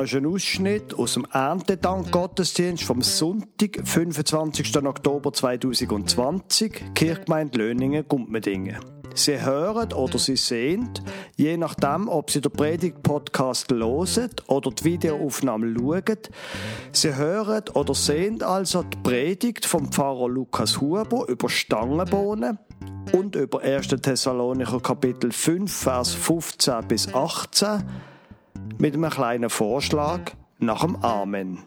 Das ist ein Ausschnitt aus dem Erntedank-Gottesdienst vom Sonntag, 25. Oktober 2020, Kirchgemeinde Löningen, Gumpmedingen. Sie hören oder Sie sehen, je nachdem, ob Sie den Predigt-Podcast hören oder die Videoaufnahme schauen, Sie hören oder sehen also die Predigt vom Pfarrer Lukas Huber über Stangenbohnen und über 1. Thessalonicher Kapitel 5, Vers 15 bis 18 mit einem kleinen Vorschlag nach dem Amen.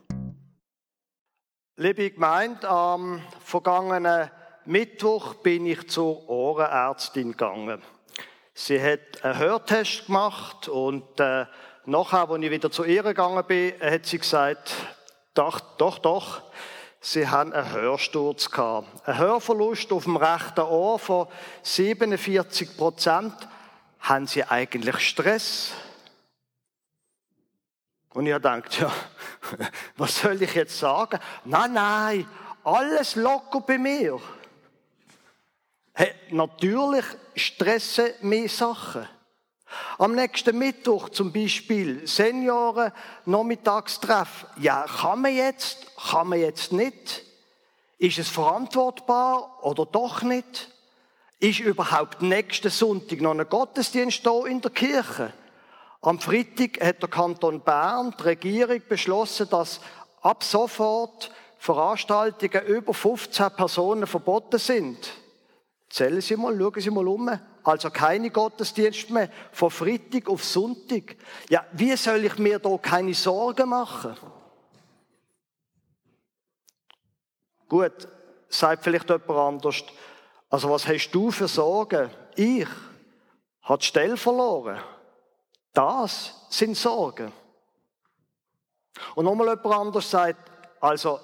Liebe Gemeinde, am vergangenen Mittwoch bin ich zur Ohrenärztin gegangen. Sie hat einen Hörtest gemacht und äh, nachher, als ich wieder zu ihr gegangen bin, hat sie gesagt, doch, doch, doch, sie haben einen Hörsturz gehabt. Ein Hörverlust auf dem rechten Ohr von 47 Prozent. Haben sie eigentlich Stress? Und ich gedacht, ja, was soll ich jetzt sagen? Nein, nein, alles locker bei mir. Hey, natürlich stressen mir Sachen. Am nächsten Mittwoch zum Beispiel Senioren Nachmittagstreff. Ja, kann man jetzt, kann man jetzt nicht? Ist es verantwortbar oder doch nicht? Ist überhaupt nächsten Sonntag noch ein Gottesdienst hier in der Kirche? Am Freitag hat der Kanton Bern, die Regierung, beschlossen, dass ab sofort Veranstaltungen über 15 Personen verboten sind. Zählen Sie mal, schauen Sie mal um. Also keine Gottesdienste mehr von Freitag auf Sonntag. Ja, wie soll ich mir da keine Sorgen machen? Gut, sagt vielleicht jemand anders. Also was hast du für Sorgen? Ich habe die Stelle verloren. Das sind Sorgen. Und nochmal jemand anders sagt, also,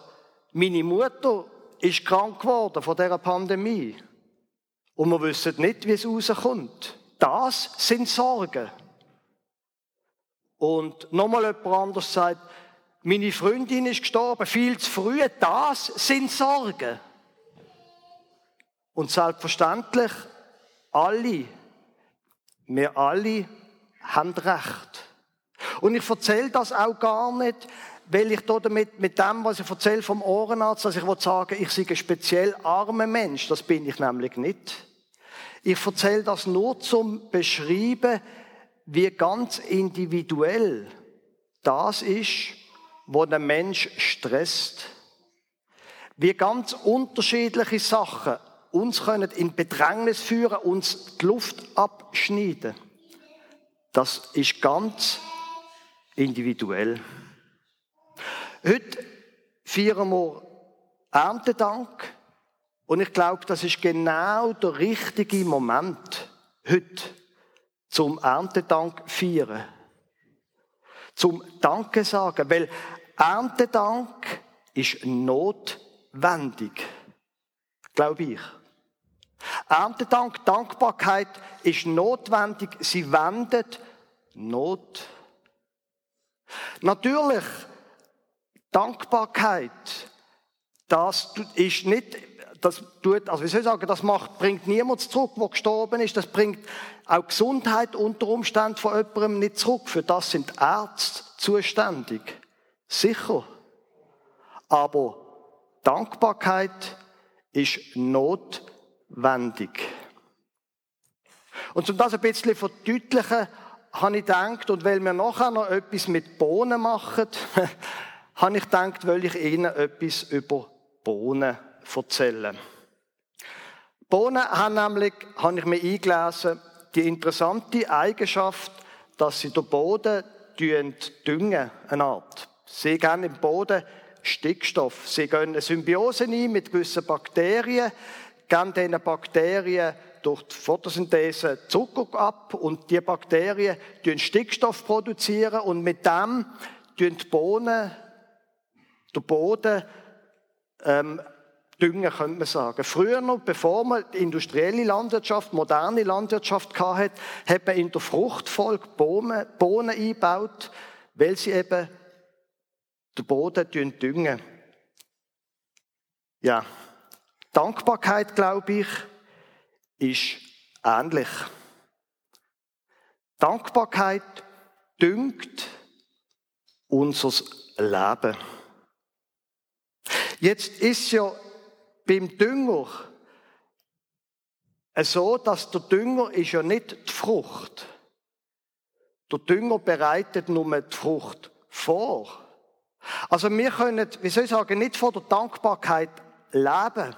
meine Mutter ist krank geworden von dieser Pandemie. Und wir wissen nicht, wie es rauskommt. Das sind Sorgen. Und nochmal jemand anders sagt, meine Freundin ist gestorben viel zu früh. Das sind Sorgen. Und selbstverständlich, alle, wir alle haben recht. Und ich erzähle das auch gar nicht, weil ich damit, mit dem, was ich erzähle vom Ohrenarzt, dass ich sagen ich sei ein speziell armer Mensch. Das bin ich nämlich nicht. Ich erzähle das nur zum Beschreiben, wie ganz individuell das ist, wo der Mensch stresst. Wie ganz unterschiedliche Sachen uns können in Bedrängnis führen, uns die Luft abschneiden. Das ist ganz individuell. Heute feiern wir Erntedank und ich glaube, das ist genau der richtige Moment heute zum Erntedank feiern. Zum Danke sagen, weil Erntedank ist notwendig, glaube ich. Erntedank, Dankbarkeit ist notwendig. Sie wendet Not. Natürlich, Dankbarkeit, das ist nicht, das tut, also wie soll ich sagen, das macht, bringt niemand zurück, der gestorben ist. Das bringt auch Gesundheit unter Umständen von jemandem nicht zurück. Für das sind Ärzte zuständig. Sicher. Aber Dankbarkeit ist notwendig wendig. Und um das ein bisschen verdeutlichen, habe ich gedacht, und weil wir nachher noch etwas mit Bohnen machen, habe ich gedacht, will ich Ihnen etwas über Bohnen erzählen. Bohnen haben nämlich, habe ich mir eingelesen, die interessante Eigenschaft, dass sie den Boden düngen, eine Art. Sie geben im Boden Stickstoff. Sie gehen eine Symbiose ein mit gewissen Bakterien, geben diesen Bakterien durch die Photosynthese Zucker ab und die Bakterien produzieren Stickstoff produzieren und mit dem die Bohnen, der Boden ähm, düngen, könnte man sagen. Früher noch, bevor man die industrielle Landwirtschaft, moderne Landwirtschaft hatte, hat man in der Fruchtfolge Bohnen, Bohnen eingebaut, weil sie eben den Boden düngen. Ja, Dankbarkeit, glaube ich, ist ähnlich. Dankbarkeit düngt unser Leben. Jetzt ist ja beim Dünger so, dass der Dünger ist ja nicht die Frucht. Der Dünger bereitet nur die Frucht vor. Also wir können, wie soll ich sagen, nicht von der Dankbarkeit leben.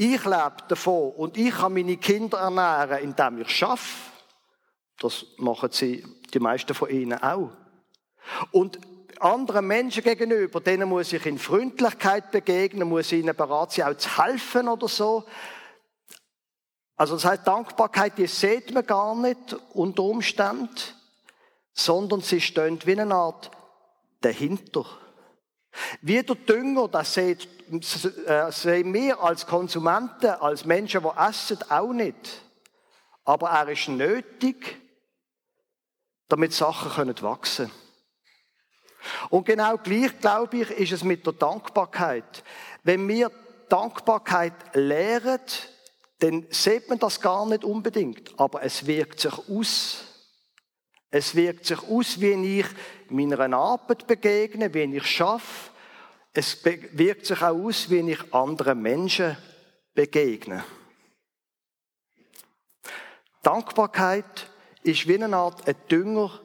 Ich lebe davon und ich kann meine Kinder ernähren, indem ich schaffe. Das machen sie, die meisten von ihnen auch. Und anderen Menschen gegenüber, denen muss ich in Freundlichkeit begegnen, muss ihnen bereit sein, auch zu helfen oder so. Also das heißt, Dankbarkeit, die sieht man gar nicht unter Umständen, sondern sie steht wie eine Art dahinter. Wie der Dünger, das sieht, sehen wir als Konsumenten, als Menschen, die essen, auch nicht. Aber er ist nötig, damit Sachen können wachsen Und genau gleich, glaube ich, ist es mit der Dankbarkeit. Wenn wir Dankbarkeit lehren, dann sieht man das gar nicht unbedingt, aber es wirkt sich aus. Es wirkt sich aus, wie ich meiner Arbeit begegne, wie ich schaffe. Es wirkt sich auch aus, wie ich anderen Menschen begegne. Dankbarkeit ist wie eine Art ein Dünger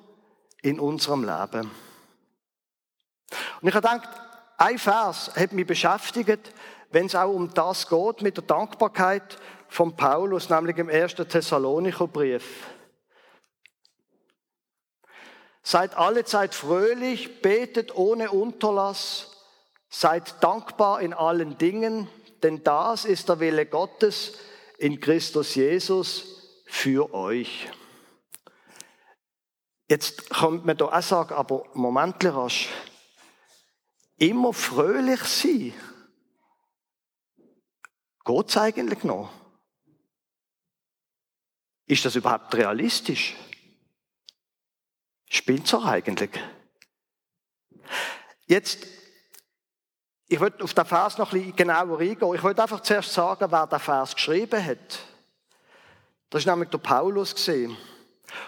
in unserem Leben. Und ich habe gedacht, ein Vers hat mich beschäftigt, wenn es auch um das geht, mit der Dankbarkeit von Paulus, nämlich im 1. Thessalonicher Brief. Seid alle Zeit fröhlich, betet ohne Unterlass, seid dankbar in allen Dingen, denn das ist der Wille Gottes in Christus Jesus für euch. Jetzt kommt man da auch sagen, aber Moment rasch. Immer fröhlich sein. Geht's eigentlich noch? Ist das überhaupt realistisch? Spinnt doch eigentlich? Jetzt, ich würde auf den Vers noch ein bisschen genauer eingehen. Ich wollte einfach zuerst sagen, wer den Vers geschrieben hat. Das ist nämlich der Paulus.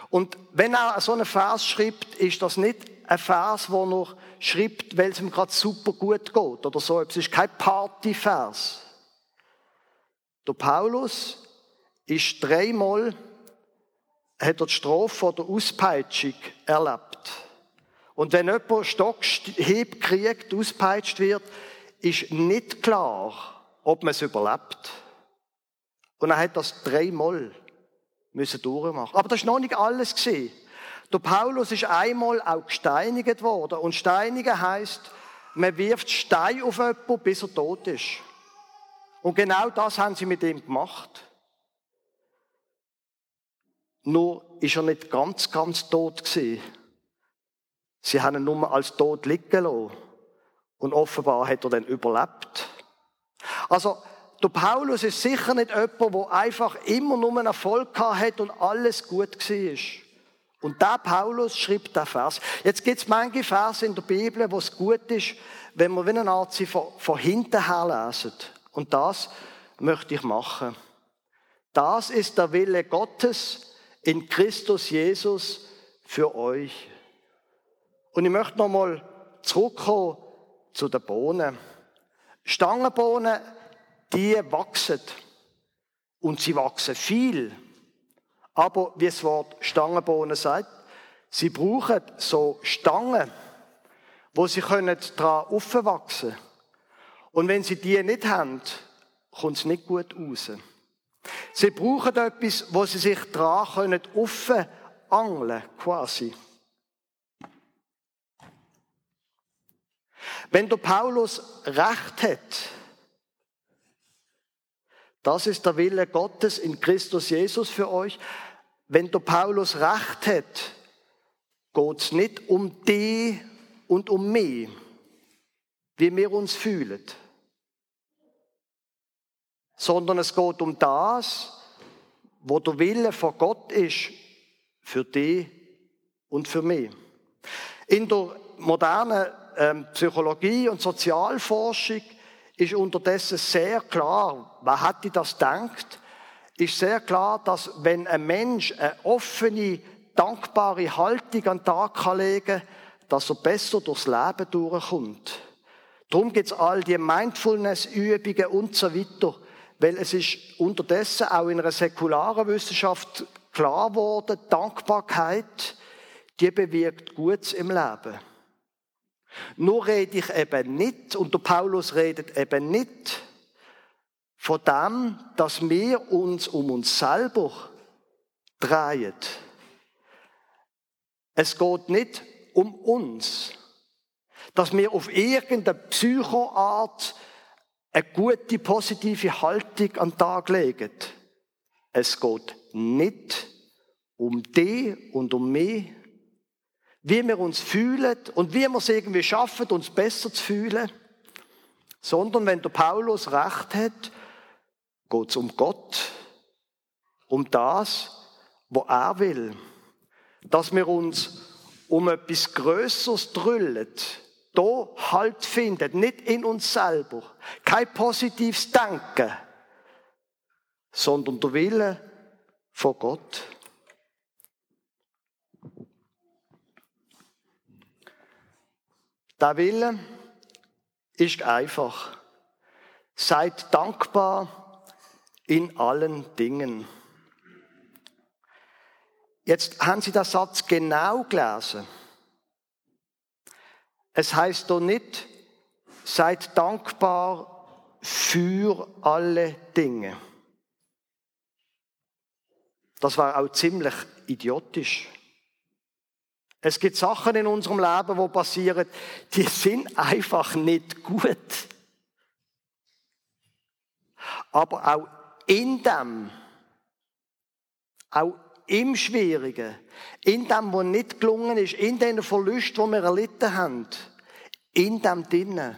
Und wenn er so einen Vers schreibt, ist das nicht ein Vers, wo er schreibt, weil es ihm gerade super gut geht oder so. Es ist kein Partyvers. Der Paulus ist dreimal hat er die Strafe der Auspeitschung erlebt. Und wenn jemand Stockhieb kriegt, auspeitscht wird, ist nicht klar, ob man es überlebt. Und er hat das dreimal müssen durchmachen. Aber das ist noch nicht alles. Der Paulus ist einmal auch gesteinigt worden. Und steinigen heißt, man wirft Stein auf jemanden, bis er tot ist. Und genau das haben sie mit ihm gemacht. Nur ist er nicht ganz, ganz tot gewesen. Sie haben ihn nur als tot liegen lassen. Und offenbar hat er dann überlebt. Also, der Paulus ist sicher nicht jemand, der einfach immer nur einen Erfolg hat und alles gut war. Und der Paulus schreibt den Vers. Jetzt gibt es manche Verse in der Bibel, wo es gut ist, wenn man wie eine Art sie von, von hinten her lesen. Und das möchte ich machen. Das ist der Wille Gottes, in Christus Jesus für euch. Und ich möchte nochmal zurückkommen zu den Bohnen. Stangenbohnen, die wachsen. Und sie wachsen viel. Aber wie das Wort Stangenbohnen sagt, sie brauchen so Stangen, wo sie können dran aufwachsen. Und wenn sie die nicht haben, kommt es nicht gut raus. Sie brauchen etwas, wo sie sich dran können, offen angeln, quasi. Wenn der Paulus Recht hat, das ist der Wille Gottes in Christus Jesus für euch. Wenn der Paulus Recht hat, geht es nicht um die und um mich, wie wir uns fühlen sondern es geht um das, wo der Wille von Gott ist, für dich und für mich. In der modernen ähm, Psychologie und Sozialforschung ist unterdessen sehr klar, wer hätte das denkt, ist sehr klar, dass wenn ein Mensch eine offene, dankbare Haltung an den Tag legen kann, dass er besser durchs Leben durchkommt. Darum gibt es all die Mindfulness-Übungen und so weiter, weil es ist unterdessen auch in einer säkularen Wissenschaft klar geworden, Dankbarkeit, die bewirkt Gutes im Leben. Nur rede ich eben nicht, und der Paulus redet eben nicht von dem, dass wir uns um uns selber drehen. Es geht nicht um uns, dass wir auf irgendeine Psychoart eine gute, positive Haltung an den Tag legen. Es geht nicht um die und um mich, wie wir uns fühlen und wie wir es irgendwie schaffen, uns besser zu fühlen, sondern wenn der Paulus recht hat, geht es um Gott, um das, was er will. Dass wir uns um etwas Größeres drüllen, da Halt finden, nicht in uns selber, kein positives Denken, sondern der Wille von Gott. Der Wille ist einfach. Seid dankbar in allen Dingen. Jetzt haben Sie den Satz genau gelesen. Es heißt doch nicht, seid dankbar für alle Dinge. Das war auch ziemlich idiotisch. Es gibt Sachen in unserem Leben, wo passieren, die sind einfach nicht gut. Aber auch in dem, auch im Schwierigen, in dem, was nicht gelungen ist, in den Verlusten, die wir erlitten haben, in dem drinnen,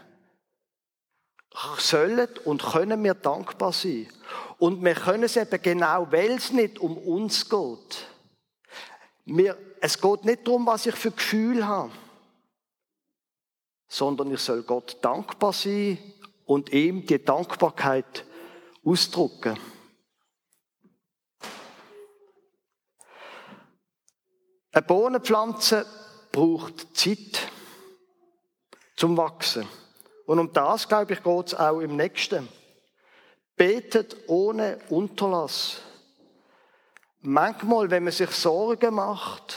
sollen und können wir dankbar sein. Und wir können es eben genau, weil es nicht um uns geht. Wir, es geht nicht darum, was ich für Gefühl habe, sondern ich soll Gott dankbar sein und ihm die Dankbarkeit ausdrücken. Eine Bohnenpflanze braucht Zeit zum Wachsen. Und um das, glaube ich, geht es auch im nächsten. Betet ohne Unterlass. Manchmal, wenn man sich Sorgen macht,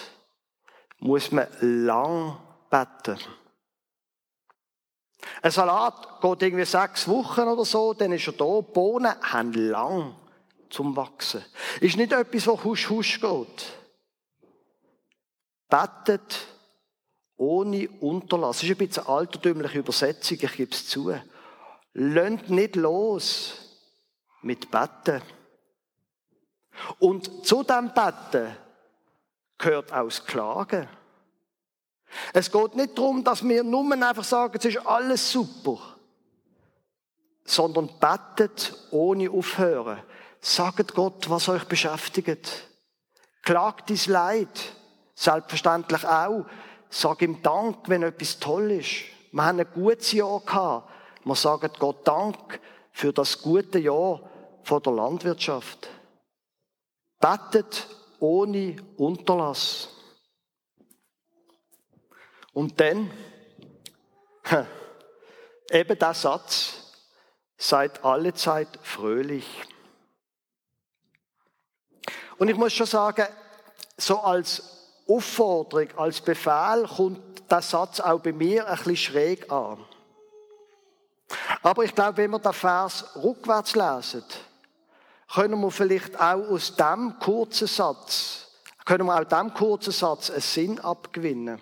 muss man lang beten. Ein Salat geht irgendwie sechs Wochen oder so, dann ist er da. Bohnen haben lang zum Wachsen. Ist nicht etwas, was husch husch geht. Betet ohne Unterlass. Das ist ein bisschen eine altertümliche Übersetzung, ich gebe es zu. Lönt nicht los mit Betten. Und zu dem Betten gehört auch das Klagen. Es geht nicht darum, dass wir nur einfach sagen, es ist alles super, sondern betet ohne aufhören. Sagt Gott, was euch beschäftigt. Klagt dein Leid. Selbstverständlich auch. Sag ihm Dank, wenn etwas toll ist. Wir haben ein gutes Jahr gehabt. Wir sagen Gott Dank für das gute Jahr von der Landwirtschaft. Betet ohne Unterlass. Und dann, eben der Satz, seid alle Zeit fröhlich. Und ich muss schon sagen, so als Aufforderung, als Befehl kommt der Satz auch bei mir ein bisschen schräg an. Aber ich glaube, wenn wir den Vers rückwärts lesen, können wir vielleicht auch aus dem kurzen Satz, können wir auch dem kurzen Satz einen Sinn abgewinnen.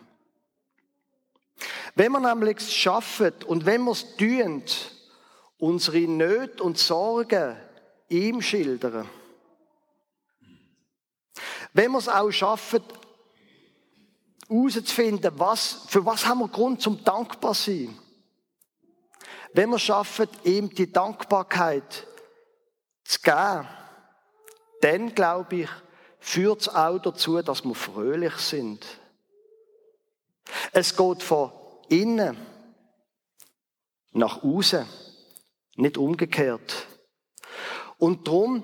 Wenn wir nämlich es schaffen und wenn wir es tun, unsere Nöte und Sorgen ihm schildern, wenn wir es auch schaffen, herauszufinden, was, für was haben wir Grund zum dankbar sein. Wenn wir es schaffen, ihm die Dankbarkeit zu geben, dann glaube ich, führt es auch dazu, dass wir fröhlich sind. Es geht von innen nach außen, nicht umgekehrt. Und darum,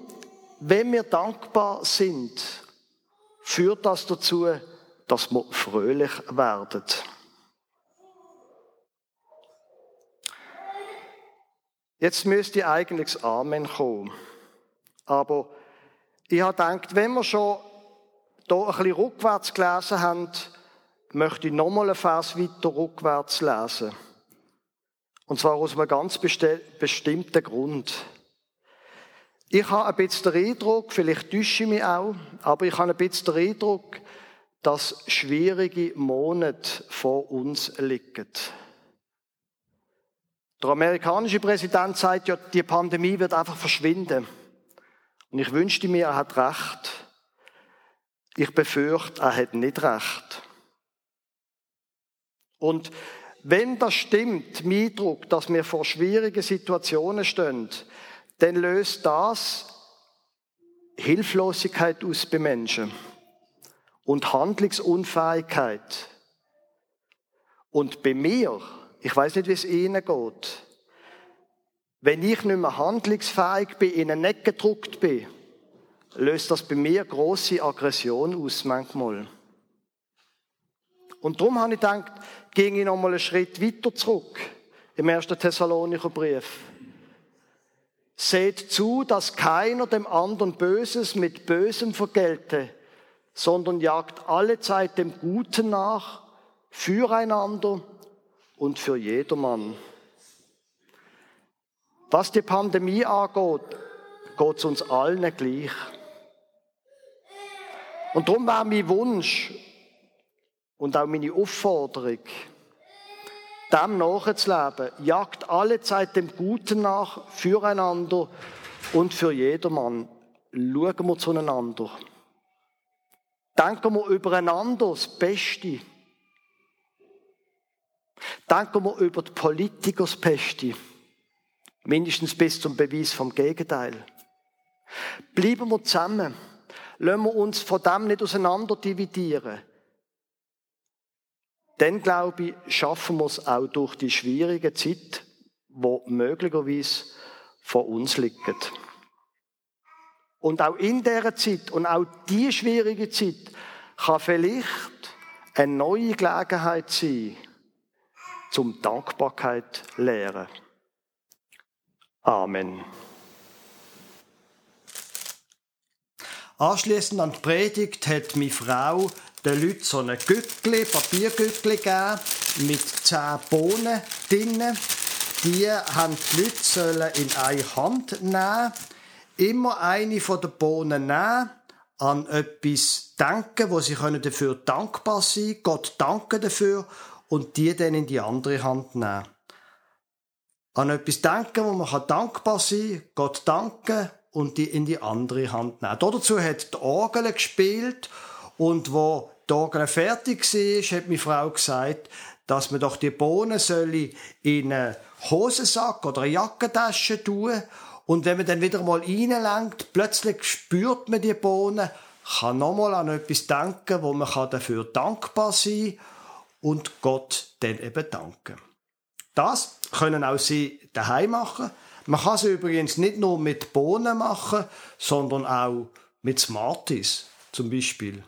wenn wir dankbar sind, führt das dazu, dass wir fröhlich werden. Jetzt müsste eigentlich das Amen kommen. Aber ich habe gedacht, wenn wir schon hier ein bisschen rückwärts gelesen haben, möchte ich nochmal einen Vers weiter rückwärts lesen. Und zwar aus einem ganz bestimmten Grund. Ich habe ein bisschen den Eindruck, vielleicht täusche ich mich auch, aber ich habe ein bisschen den Eindruck, dass schwierige Monate vor uns liegen. Der amerikanische Präsident sagt ja, die Pandemie wird einfach verschwinden. Und ich wünschte mir, er hat recht. Ich befürchte, er hat nicht recht. Und wenn das stimmt, mein Eindruck, dass wir vor schwierigen Situationen stehen, dann löst das Hilflosigkeit aus bei Menschen und Handlungsunfähigkeit. Und bei mir, ich weiß nicht, wie es Ihnen geht, wenn ich nicht mehr handlungsfähig bin, in eine Ecke gedruckt bin, löst das bei mir große Aggression aus manchmal. Und darum habe ich gedacht, ging ich noch mal einen Schritt weiter zurück im ersten Thessalonicher Brief. Seht zu, dass keiner dem anderen Böses mit Bösem vergelte, sondern jagt alle Zeit dem Guten nach, füreinander und für jedermann. Was die Pandemie angeht, geht es uns allen gleich. Und darum war mein Wunsch und auch meine Aufforderung, dem nachzuleben, jagt alle Zeit dem Guten nach, füreinander und für jedermann. Schauen wir zueinander. Denken wir übereinander das Beste. Denken wir über die Politiker das Beste. Mindestens bis zum Beweis vom Gegenteil. Bleiben wir zusammen. Lassen wir uns von dem nicht auseinander dividieren. Dann, glaube ich, schaffen wir es auch durch die schwierige Zeit, wo möglicherweise vor uns liegt. Und auch in dieser Zeit und auch die schwierige Zeit kann vielleicht eine neue Gelegenheit sein, zum Dankbarkeit lehren. Amen. Anschließend an die Predigt hat meine Frau den Leuten so ein Gückli, Papiergückli gegeben mit zehn Bohnen drinnen. Die haben die Leute sollen in eine Hand nehmen immer eine von den Bohnen nehmen, an etwas denken, wo sie können dafür dankbar sein können, Gott danken dafür und die dann in die andere Hand nehmen. An etwas denken, wo man dankbar sein kann, Gott danken und die in die andere Hand nehmen. Dazu hat die Orgel gespielt und wo die Orgel fertig war, hat meine Frau gesagt, dass man doch die Bohnen soll in einen Hosensack oder eine Jackentasche tun und wenn man dann wieder mal reinlenkt, plötzlich spürt man die Bohnen, kann nochmal an etwas denken, wo man dafür dankbar sein kann und Gott dann eben danken. Das können auch Sie daheim machen. Man kann es übrigens nicht nur mit Bohnen machen, sondern auch mit Smarties zum Beispiel.